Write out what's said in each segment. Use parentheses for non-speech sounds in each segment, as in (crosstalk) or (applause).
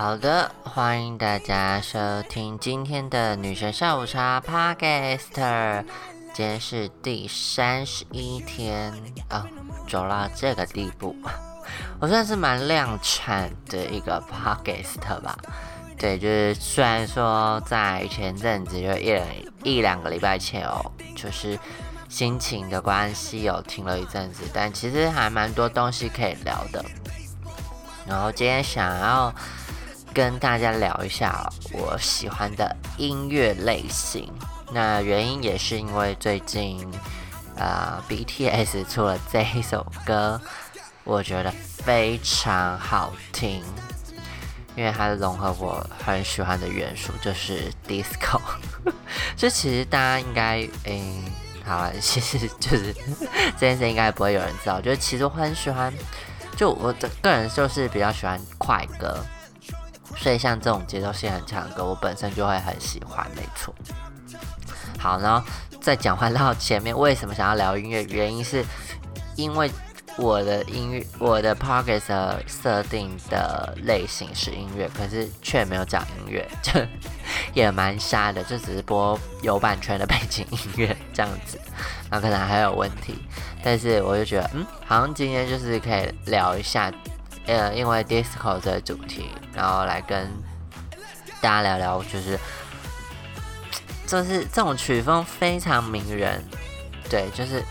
好的，欢迎大家收听今天的女神下午茶 Podcast。今天是第三十一天啊，走到这个地步，我算是蛮量产的一个 Podcast 吧。对，就是虽然说在前阵子就一两一两个礼拜前哦，就是心情的关系有停了一阵子，但其实还蛮多东西可以聊的。然后今天想要跟大家聊一下我喜欢的音乐类型。那原因也是因为最近啊，BTS 出了这一首歌，我觉得非常好听，因为它融合我很喜欢的元素，就是 disco。(laughs) 这其实大家应该，嗯，好了，其实就是这件事应该不会有人知道，就是其实我很喜欢，就我的个人就是比较喜欢快歌，所以像这种节奏性很强的歌，我本身就会很喜欢，没错。好，然后再讲回到前面，为什么想要聊音乐？原因是因为我的音乐，我的 p o c k e t 设定的类型是音乐，可是却没有讲音乐，就 (laughs) 也蛮瞎的，就只是播有版权的背景音乐这样子，那可能还有问题。但是我就觉得，嗯，好像今天就是可以聊一下，呃，因为 disco 这个主题，然后来跟大家聊聊，就是。就是这种曲风非常迷人，对，就是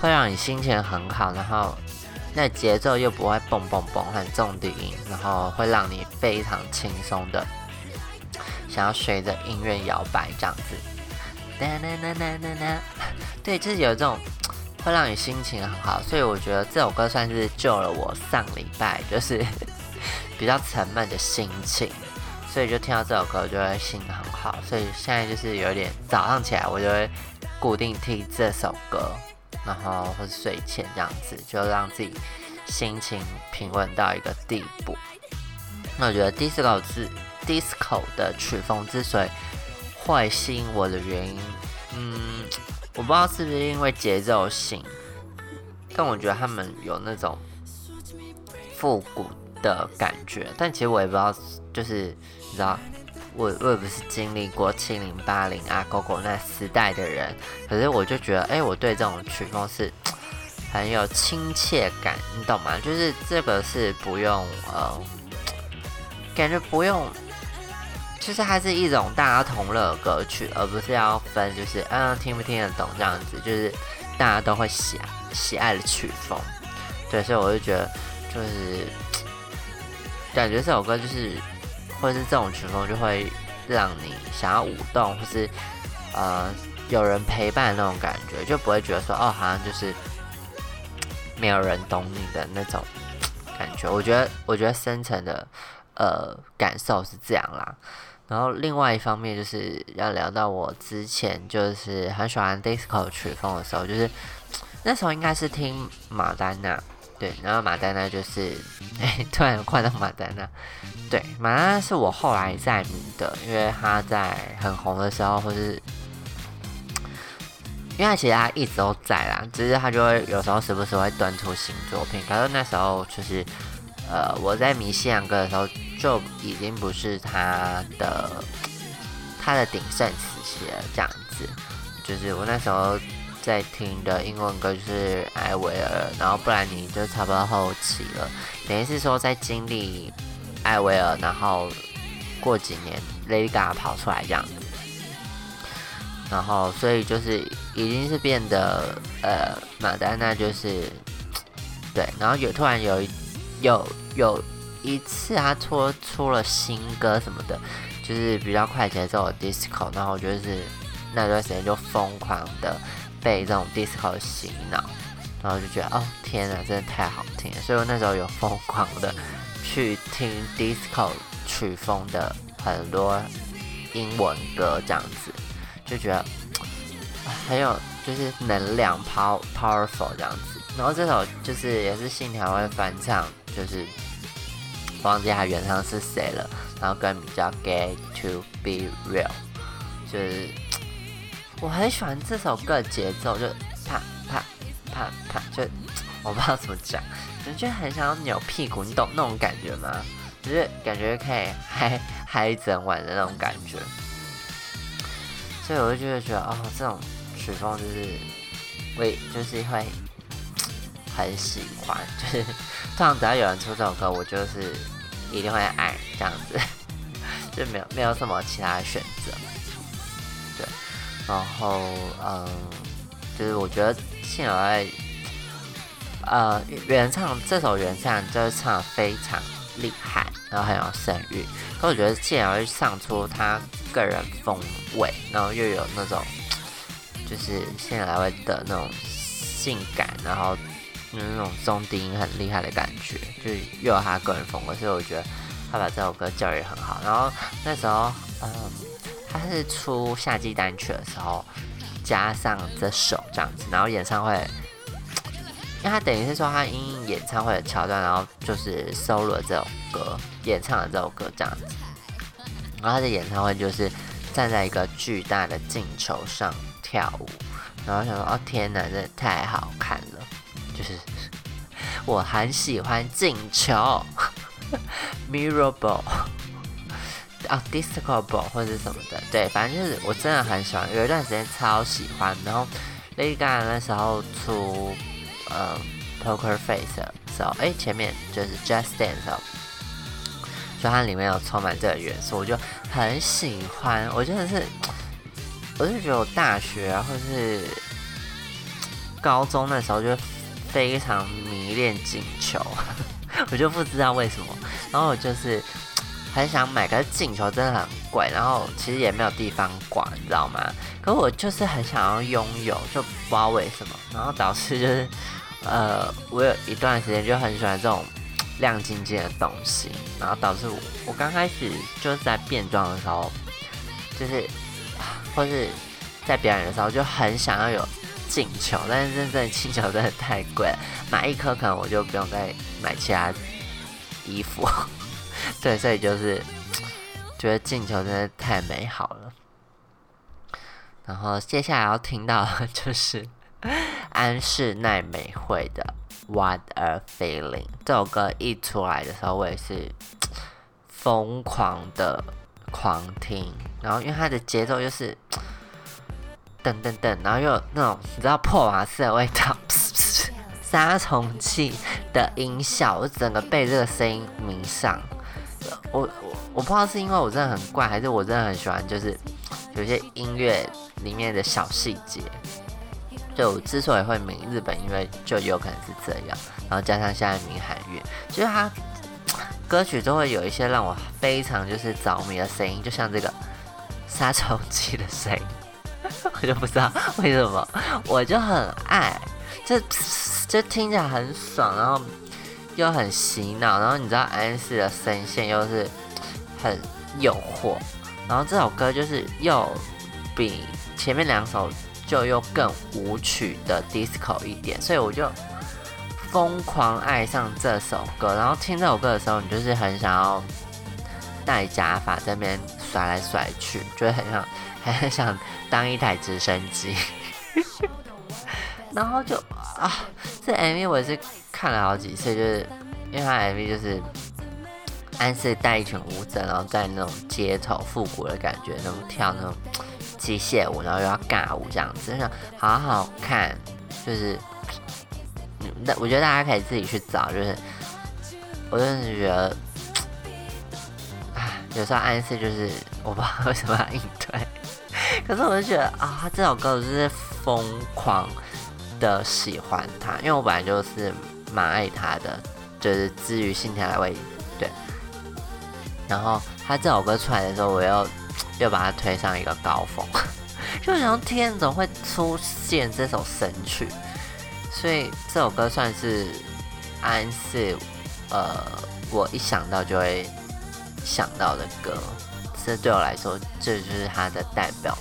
会让你心情很好，然后那节奏又不会蹦蹦蹦很重低音，然后会让你非常轻松的想要随着音乐摇摆这样子。对，就是有这种会让你心情很好，所以我觉得这首歌算是救了我上礼拜就是比较沉闷的心情。所以就听到这首歌，就会心情很好。所以现在就是有点早上起来，我就会固定听这首歌，然后或是睡前这样子，就让自己心情平稳到一个地步。那我觉得 disco 之 disco 的曲风之所以会吸引我的原因，嗯，我不知道是不是因为节奏性，但我觉得他们有那种复古的感觉。但其实我也不知道，就是。你知道，我我也不是经历过七零八零啊、狗狗那时代的人，可是我就觉得，哎，我对这种曲风是 (tsk) 很有亲切感，你懂吗？就是这个是不用呃，感觉不用，就是它是一种大家同乐歌曲，而不是要分，就是嗯听不听得懂这样子，就是大家都会喜喜爱的曲风。对，所以我就觉得，就是感觉这首歌就是。或者是这种曲风就会让你想要舞动，或是呃有人陪伴那种感觉，就不会觉得说哦好像就是没有人懂你的那种感觉。我觉得我觉得深层的呃感受是这样啦。然后另外一方面就是要聊到我之前就是很喜欢 disco 曲风的时候，就是那时候应该是听马丹娜。对，然后马丹娜就是，哎，突然换到马丹娜。对，马丹娜是我后来在迷的，因为他在很红的时候，或是，因为他其实他一直都在啦，只是他就会有时候时不时会端出新作品。可是那时候就是，呃，我在迷西洋歌的时候，就已经不是他的他的鼎盛时期了，这样子。就是我那时候。在听的英文歌就是艾薇儿，然后不然你就差不多后期了。等于是说在经历艾薇儿，然后过几年 Lady Gaga 跑出来这样子，然后所以就是已经是变得呃马丹娜就是对，然后有突然有有有一次他出出了新歌什么的，就是比较快节奏的 disco，然后就是那段时间就疯狂的。被这种 disco 洗脑，然后就觉得哦天呐，真的太好听了，所以我那时候有疯狂的去听 disco 曲风的很多英文歌，这样子就觉得很有就是能量，powerful 这样子。然后这首就是也是信条会翻唱，就是忘记他原唱是谁了，然后歌名叫 Get to Be Real，就是。我很喜欢这首歌的节奏，就啪啪啪啪，就我不知道怎么讲，就觉得很想要扭屁股，你懂那种感觉吗？就是感觉可以嗨嗨一整晚的那种感觉。所以我就觉得觉得哦，这种曲风就是会就是会很喜欢，就是通常只要有人出这首歌，我就是一定会爱这样子，就没有没有什么其他的选择。然后嗯，就是我觉得信友爱呃原唱这首原唱就是唱的非常厉害，然后很有声誉，可我觉得信友爱唱出他。个人风味，然后又有那种就是现在会的那种性感，然后那种中低音很厉害的感觉，就是又有他个人风格，所以我觉得他把这首歌教育很好。然后那时候，嗯，他是出夏季单曲的时候加上这首这样子，然后演唱会，因为他等于是说他因演唱会的桥段，然后就是收录了这首歌，演唱了这首歌这样子。然后他的演唱会就是站在一个巨大的镜球上跳舞，然后想说哦天哪，真的太好看了！就是我很喜欢镜球，(laughs) mirror 啊，disco ball 或者什么的，对，反正就是我真的很喜欢，有一段时间超喜欢。然后 Lady Gaga 那时候出呃 Poker Face 的时候，哎，前面就是 Just Dance。就它里面有充满这个元素，我就很喜欢。我真的是，(tsk) 我就觉得我大学啊，或是高中那时候就非常迷恋锦球，(laughs) 我就不知道为什么。然后我就是很想买，可是进球真的很贵，然后其实也没有地方挂，你知道吗？可我就是很想要拥有，就不知道为什么。然后导致就是，(laughs) 呃，我有一段时间就很喜欢这种。亮晶晶的东西，然后导致我我刚开始就是在变装的时候，就是或是在表演的时候就很想要有进球，但是真正气球真的太贵了，买一颗可能我就不用再买其他衣服。(laughs) 对，所以就是觉得进球真的太美好了。然后接下来要听到的 (laughs) 就是安室奈美惠的。What a feeling！这首歌一出来的时候，我也是疯狂的狂听。然后，因为它的节奏就是噔噔噔，然后又有那种你知道破瓦斯的味道，杀虫剂的音效，我整个被这个声音迷上。我我我不知道是因为我真的很怪，还是我真的很喜欢，就是有些音乐里面的小细节。就之所以会迷日本音乐，就有可能是这样，然后加上现在迷韩乐，就是它歌曲都会有一些让我非常就是着迷的声音，就像这个杀虫剂的声音，(laughs) 我就不知道为什么，我就很爱，这这听起来很爽，然后又很洗脑，然后你知道安室的声线又是很诱惑，然后这首歌就是又比前面两首。就又更舞曲的 disco 一点，所以我就疯狂爱上这首歌。然后听这首歌的时候，你就是很想要戴假发在那边甩来甩去，就会很想很想当一台直升机。(laughs) 然后就啊，这 MV 我也是看了好几次，就是因为它 MV 就是安室带一群舞者，然后在那种街头复古的感觉，那种跳那种。机械舞，然后又要尬舞这样子，真的好好看，就是，那我觉得大家可以自己去找，就是我真的是觉得，啊，有时候暗示就是我不知道为什么要应对，(laughs) 可是我就觉得啊，这首歌我就是疯狂的喜欢他，因为我本来就是蛮爱他的，就是至于心跳来为对，然后他这首歌出来的时候，我又。(tsk) 又把它推上一个高峰，(laughs) 就想天怎么会出现这首神曲？所以这首歌算是安室，呃，我一想到就会想到的歌。这对我来说，这就是他的代表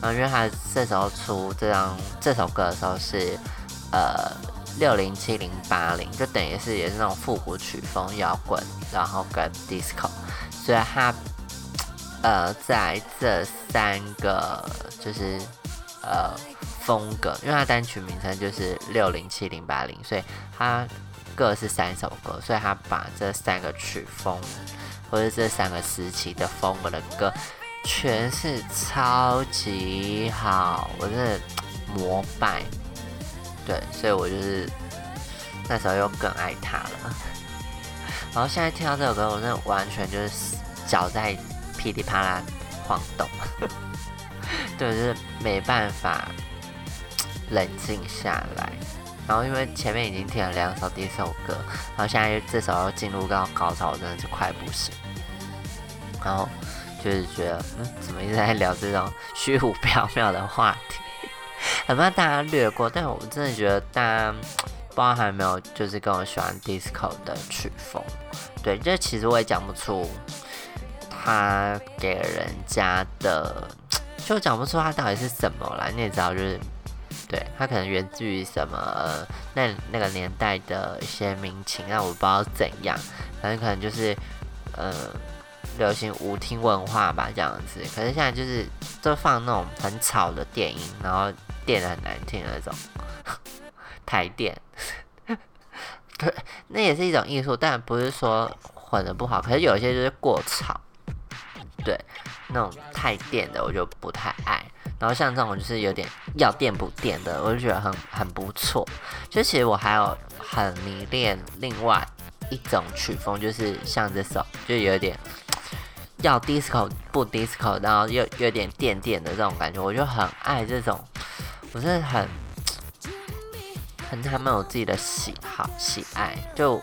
作。然后，因为他这时候出这张这首歌的时候是呃六零七零八零，就等于是也是那种复古曲风摇滚，然后跟 disco，所以他。呃，在这三个就是呃风格，因为他单曲名称就是六零七零八零，所以他各是三首歌，所以他把这三个曲风或者这三个时期的风格的歌诠释超级好，我真的膜拜。对，所以我就是那时候又更爱他了。(laughs) 然后现在听到这首歌，我真的完全就是脚在噼里啪啦晃动，(laughs) 对，就是没办法冷静下来。然后因为前面已经听了两首第一首歌，然后现在这首要进入到高潮，真的是快不行。然后就是觉得，嗯，怎么一直在聊这种虚无缥缈的话题？(laughs) 很怕大家略过，但我真的觉得大家不知道还有没有就是跟我喜欢 disco 的曲风。对，这其实我也讲不出他给人家的，就讲不出他到底是什么啦。你也知道，就是对他可能源自于什么那那个年代的一些民情，让我不知道怎样，反正可能就是呃流行舞厅文化吧这样子。可是现在就是都放那种很吵的电音，然后电的很难听的那种 (laughs) 台电。(laughs) 对，那也是一种艺术，但不是说混的不好。可是有些就是过吵，对，那种太电的我就不太爱。然后像这种就是有点要电不电的，我就觉得很很不错。就其实我还有很迷恋另外一种曲风，就是像这首，就有点要 disco 不 disco，然后又有点电电的这种感觉，我就很爱这种，我是很很。他们有自己的喜好喜爱，就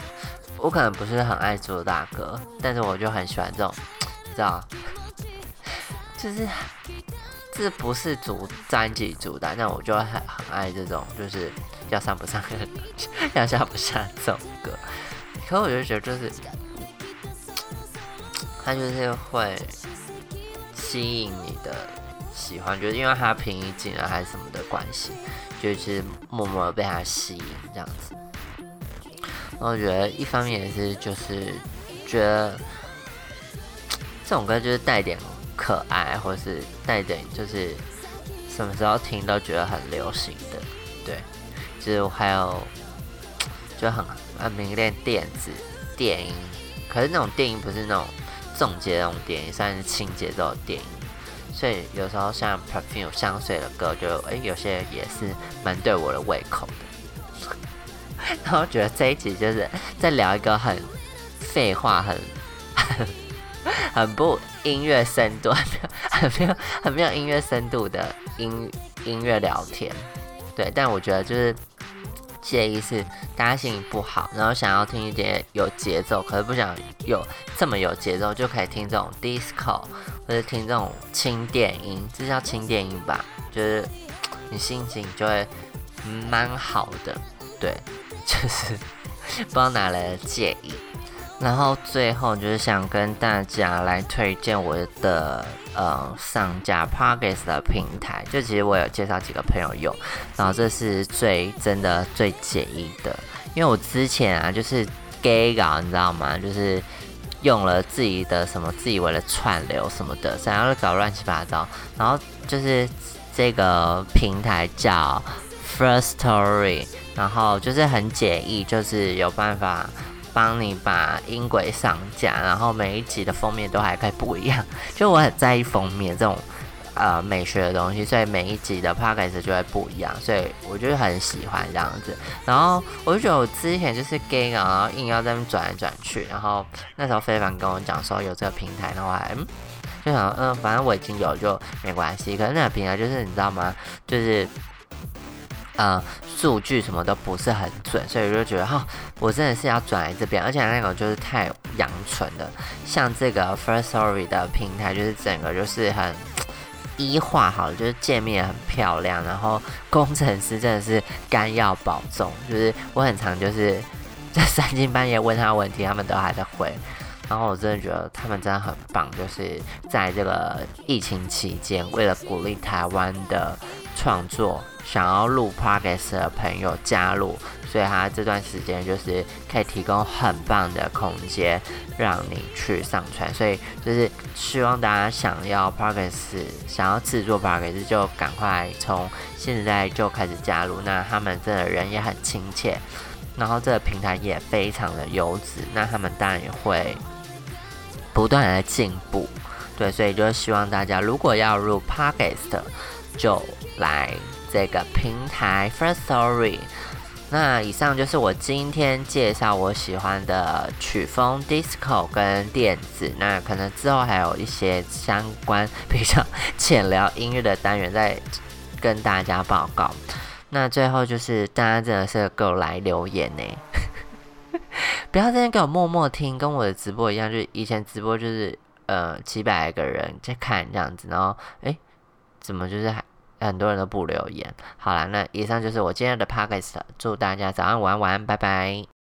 我可能不是很爱做大哥，但是我就很喜欢这种，知道？就是这不是主专辑主打，但我就很很爱这种，就是要上不上，(laughs) 要下不下这种歌。可我就觉得，就是他就是会吸引你的喜欢，就是因为他平易近人还是什么的关系。就是默默的被他吸引这样子，然后我觉得一方面也是就是觉得这种歌就是带点可爱，或是带点就是什么时候听都觉得很流行的，对，就是我还有就很很迷恋电子电音，可是那种电音不是那种重节那种电影，算是轻节奏的电影。所以有时候像 perfume 香水的歌，就哎有些也是蛮对我的胃口的。(laughs) 然后觉得这一集就是在聊一个很废话、很 (laughs) 很不音乐深度、没 (laughs) 有很没有很没有音乐深度的音音乐聊天。对，但我觉得就是介意是大家心情不好，然后想要听一点有节奏，可是不想有这么有节奏，就可以听这种 disco。或者听这种轻电音，这叫轻电音吧？就是你心情就会蛮好的，对，就是 (laughs) 不知道哪来的介意。然后最后就是想跟大家来推荐我的呃上架 Progress 的平台，就其实我有介绍几个朋友用，然后这是最真的最简易的，因为我之前啊就是 gay 搞，你知道吗？就是。用了自己的什么自以为的串流什么的，想要搞乱七八糟。然后就是这个平台叫 First Story，然后就是很简易，就是有办法帮你把音轨上架，然后每一集的封面都还可以不一样。(laughs) 就我很在意封面这种。呃，美学的东西，所以每一集的 podcast 就会不一样，所以我就很喜欢这样子。然后我就觉得我之前就是 gay 然后硬要在那边转来转去。然后那时候非凡跟我讲说有这个平台，的话，嗯就想，嗯，反正我已经有就没关系。可是那个平台就是你知道吗？就是呃，数据什么都不是很准，所以我就觉得哈，我真的是要转来这边。而且那个就是太阳春的，像这个 First Story 的平台，就是整个就是很。一画好了，就是界面很漂亮，然后工程师真的是肝要保重，就是我很常就是在三更半夜问他问题，他们都还在回，然后我真的觉得他们真的很棒，就是在这个疫情期间，为了鼓励台湾的创作，想要录 podcast 的朋友加入。所以他这段时间就是可以提供很棒的空间让你去上传，所以就是希望大家想要 p r o g r e s s 想要制作 p r o g r e s s 就赶快从现在就开始加入。那他们真的人也很亲切，然后这个平台也非常的优质，那他们当然也会不断的进步，对，所以就希望大家如果要入 Podcast，就来这个平台 First Story。那以上就是我今天介绍我喜欢的曲风，disco 跟电子。那可能之后还有一些相关比较 (laughs) 浅聊音乐的单元再跟大家报告。那最后就是大家真的是给我来留言呢，(laughs) 不要在那给我默默听，跟我的直播一样，就以前直播就是呃几百个人在看这样子，然后诶，怎么就是还。很多人都不留言。好了，那以上就是我今天的 podcast，祝大家早安、晚安、晚安，拜拜。